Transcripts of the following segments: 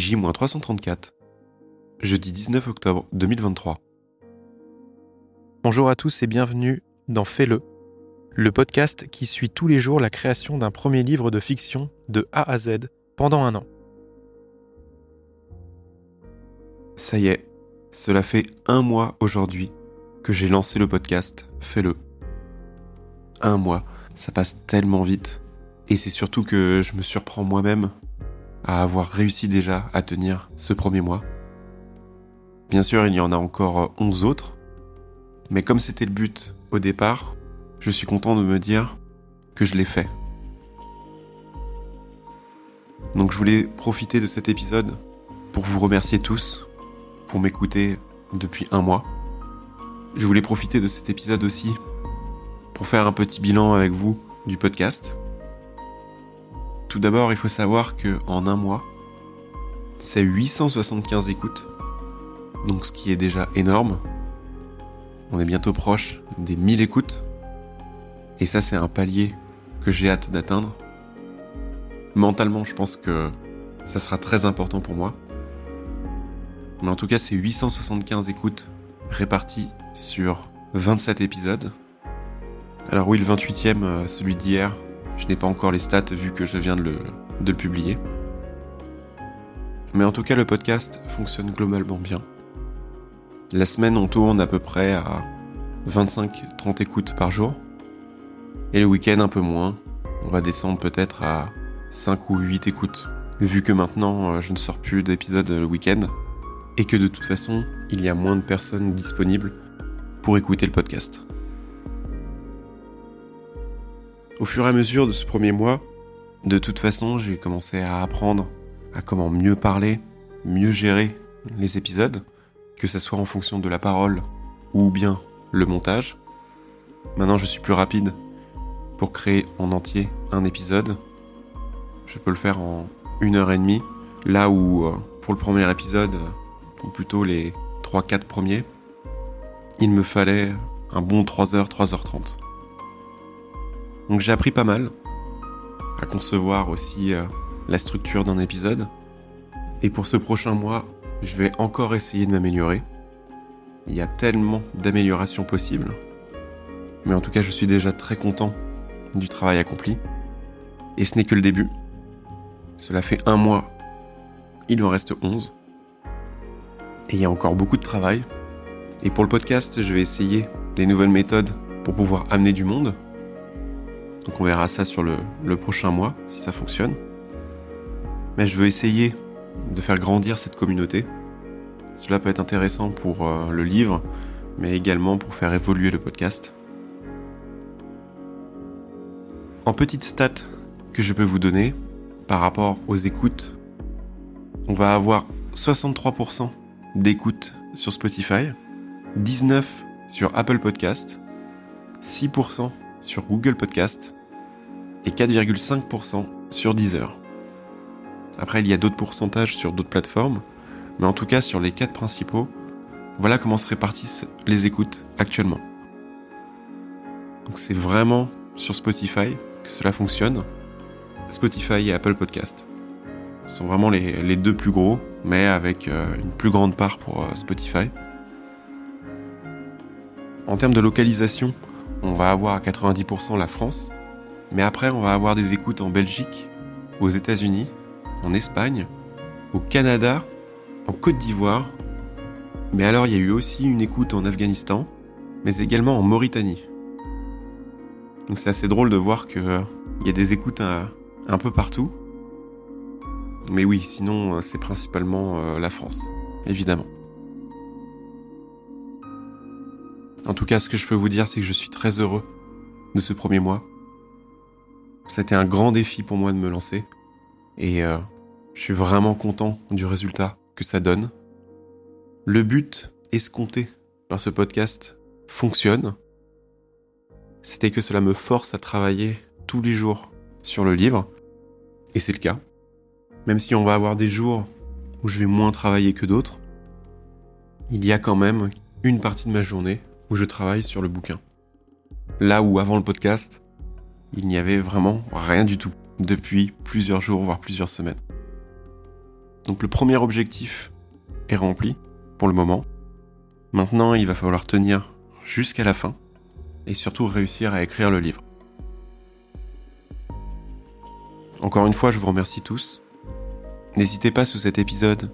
J-334, jeudi 19 octobre 2023. Bonjour à tous et bienvenue dans Fais-le, le podcast qui suit tous les jours la création d'un premier livre de fiction de A à Z pendant un an. Ça y est, cela fait un mois aujourd'hui que j'ai lancé le podcast Fais-le. Un mois, ça passe tellement vite. Et c'est surtout que je me surprends moi-même à avoir réussi déjà à tenir ce premier mois. Bien sûr, il y en a encore 11 autres, mais comme c'était le but au départ, je suis content de me dire que je l'ai fait. Donc je voulais profiter de cet épisode pour vous remercier tous pour m'écouter depuis un mois. Je voulais profiter de cet épisode aussi pour faire un petit bilan avec vous du podcast. Tout d'abord, il faut savoir que en un mois, c'est 875 écoutes. Donc ce qui est déjà énorme. On est bientôt proche des 1000 écoutes. Et ça, c'est un palier que j'ai hâte d'atteindre. Mentalement, je pense que ça sera très important pour moi. Mais en tout cas, c'est 875 écoutes réparties sur 27 épisodes. Alors oui, le 28e, euh, celui d'hier, je n'ai pas encore les stats vu que je viens de le, publier. Mais en tout cas, le podcast fonctionne globalement bien. La semaine, on tourne à peu près à 25-30 écoutes par jour. Et le week-end, un peu moins. On va descendre peut-être à 5 ou 8 écoutes. Vu que maintenant, euh, je ne sors plus d'épisodes le week-end. Et que de toute façon, il y a moins de personnes disponibles pour écouter le podcast. Au fur et à mesure de ce premier mois, de toute façon, j'ai commencé à apprendre à comment mieux parler, mieux gérer les épisodes, que ce soit en fonction de la parole ou bien le montage. Maintenant, je suis plus rapide pour créer en entier un épisode. Je peux le faire en une heure et demie, là où euh, pour le premier épisode, ou plutôt les 3-4 premiers, il me fallait un bon 3h, 3h30. Donc j'ai appris pas mal à concevoir aussi euh, la structure d'un épisode. Et pour ce prochain mois, je vais encore essayer de m'améliorer. Il y a tellement d'améliorations possibles. Mais en tout cas, je suis déjà très content du travail accompli. Et ce n'est que le début. Cela fait un mois. Il en reste 11. Et il y a encore beaucoup de travail. Et pour le podcast, je vais essayer des nouvelles méthodes pour pouvoir amener du monde. Donc on verra ça sur le, prochain mois, si ça fonctionne. Mais je veux essayer de faire grandir cette communauté. Cela peut être intéressant pour euh, le livre, mais également pour faire évoluer le podcast. En petite stat que je peux vous donner par rapport aux écoutes, on va avoir 63% d'écoutes sur Spotify, 19% sur Apple Podcast, 6% sur Google Podcast et 4,5% sur Deezer. Après, il y a d'autres pourcentages sur d'autres plateformes, mais en tout cas sur les quatre principaux, voilà comment se répartissent les écoutes actuellement. Donc c'est vraiment sur Spotify que cela fonctionne. Spotify et Apple Podcast sont vraiment les, deux plus gros, mais avec euh, une plus grande part pour euh, Spotify. En termes de localisation, on va avoir à 90% la France, mais après on va avoir des écoutes en Belgique, aux États-Unis, en Espagne, au Canada, en Côte d'Ivoire, mais alors il y a eu aussi une écoute en Afghanistan, mais également en Mauritanie. Donc c'est assez drôle de voir qu'il euh, y a des écoutes un, peu partout. Mais oui, sinon euh, c'est principalement euh, la France, évidemment. En tout cas, ce que je peux vous dire, c'est que je suis très heureux de ce premier mois. C'était un grand défi pour moi de me lancer. Et euh, je suis vraiment content du résultat que ça donne. Le but escompté par ce podcast fonctionne. C'était que cela me force à travailler tous les jours sur le livre. Et c'est le cas. Même si on va avoir des jours où je vais moins travailler que d'autres, il y a quand même une partie de ma journée où je travaille sur le bouquin. Là où avant le podcast, il n'y avait vraiment rien du tout, depuis plusieurs jours, voire plusieurs semaines. Donc le premier objectif est rempli pour le moment. Maintenant, il va falloir tenir jusqu'à la fin et surtout réussir à écrire le livre. Encore une fois, je vous remercie tous. N'hésitez pas sous cet épisode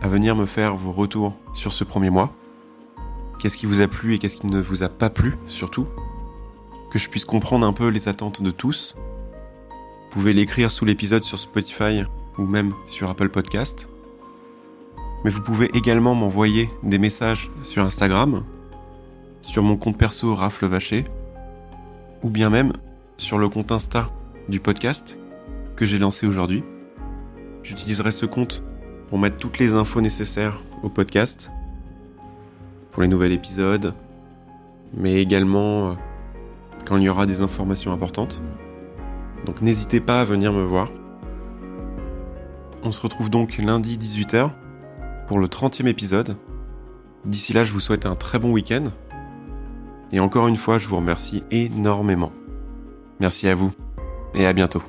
à venir me faire vos retours sur ce premier mois. Qu'est-ce qui vous a plu et qu'est-ce qui ne vous a pas plu surtout Que je puisse comprendre un peu les attentes de tous. Vous pouvez l'écrire sous l'épisode sur Spotify ou même sur Apple Podcast. Mais vous pouvez également m'envoyer des messages sur Instagram, sur mon compte perso Rafle Vacher, ou bien même sur le compte Insta du podcast que j'ai lancé aujourd'hui. J'utiliserai ce compte pour mettre toutes les infos nécessaires au podcast, pour les nouveaux épisodes, mais également euh, quand il y aura des informations importantes. Donc n'hésitez pas à venir me voir. On se retrouve donc lundi 18h pour le 30e épisode. D'ici là, je vous souhaite un très bon week-end. Et encore une fois, je vous remercie énormément. Merci à vous et à bientôt.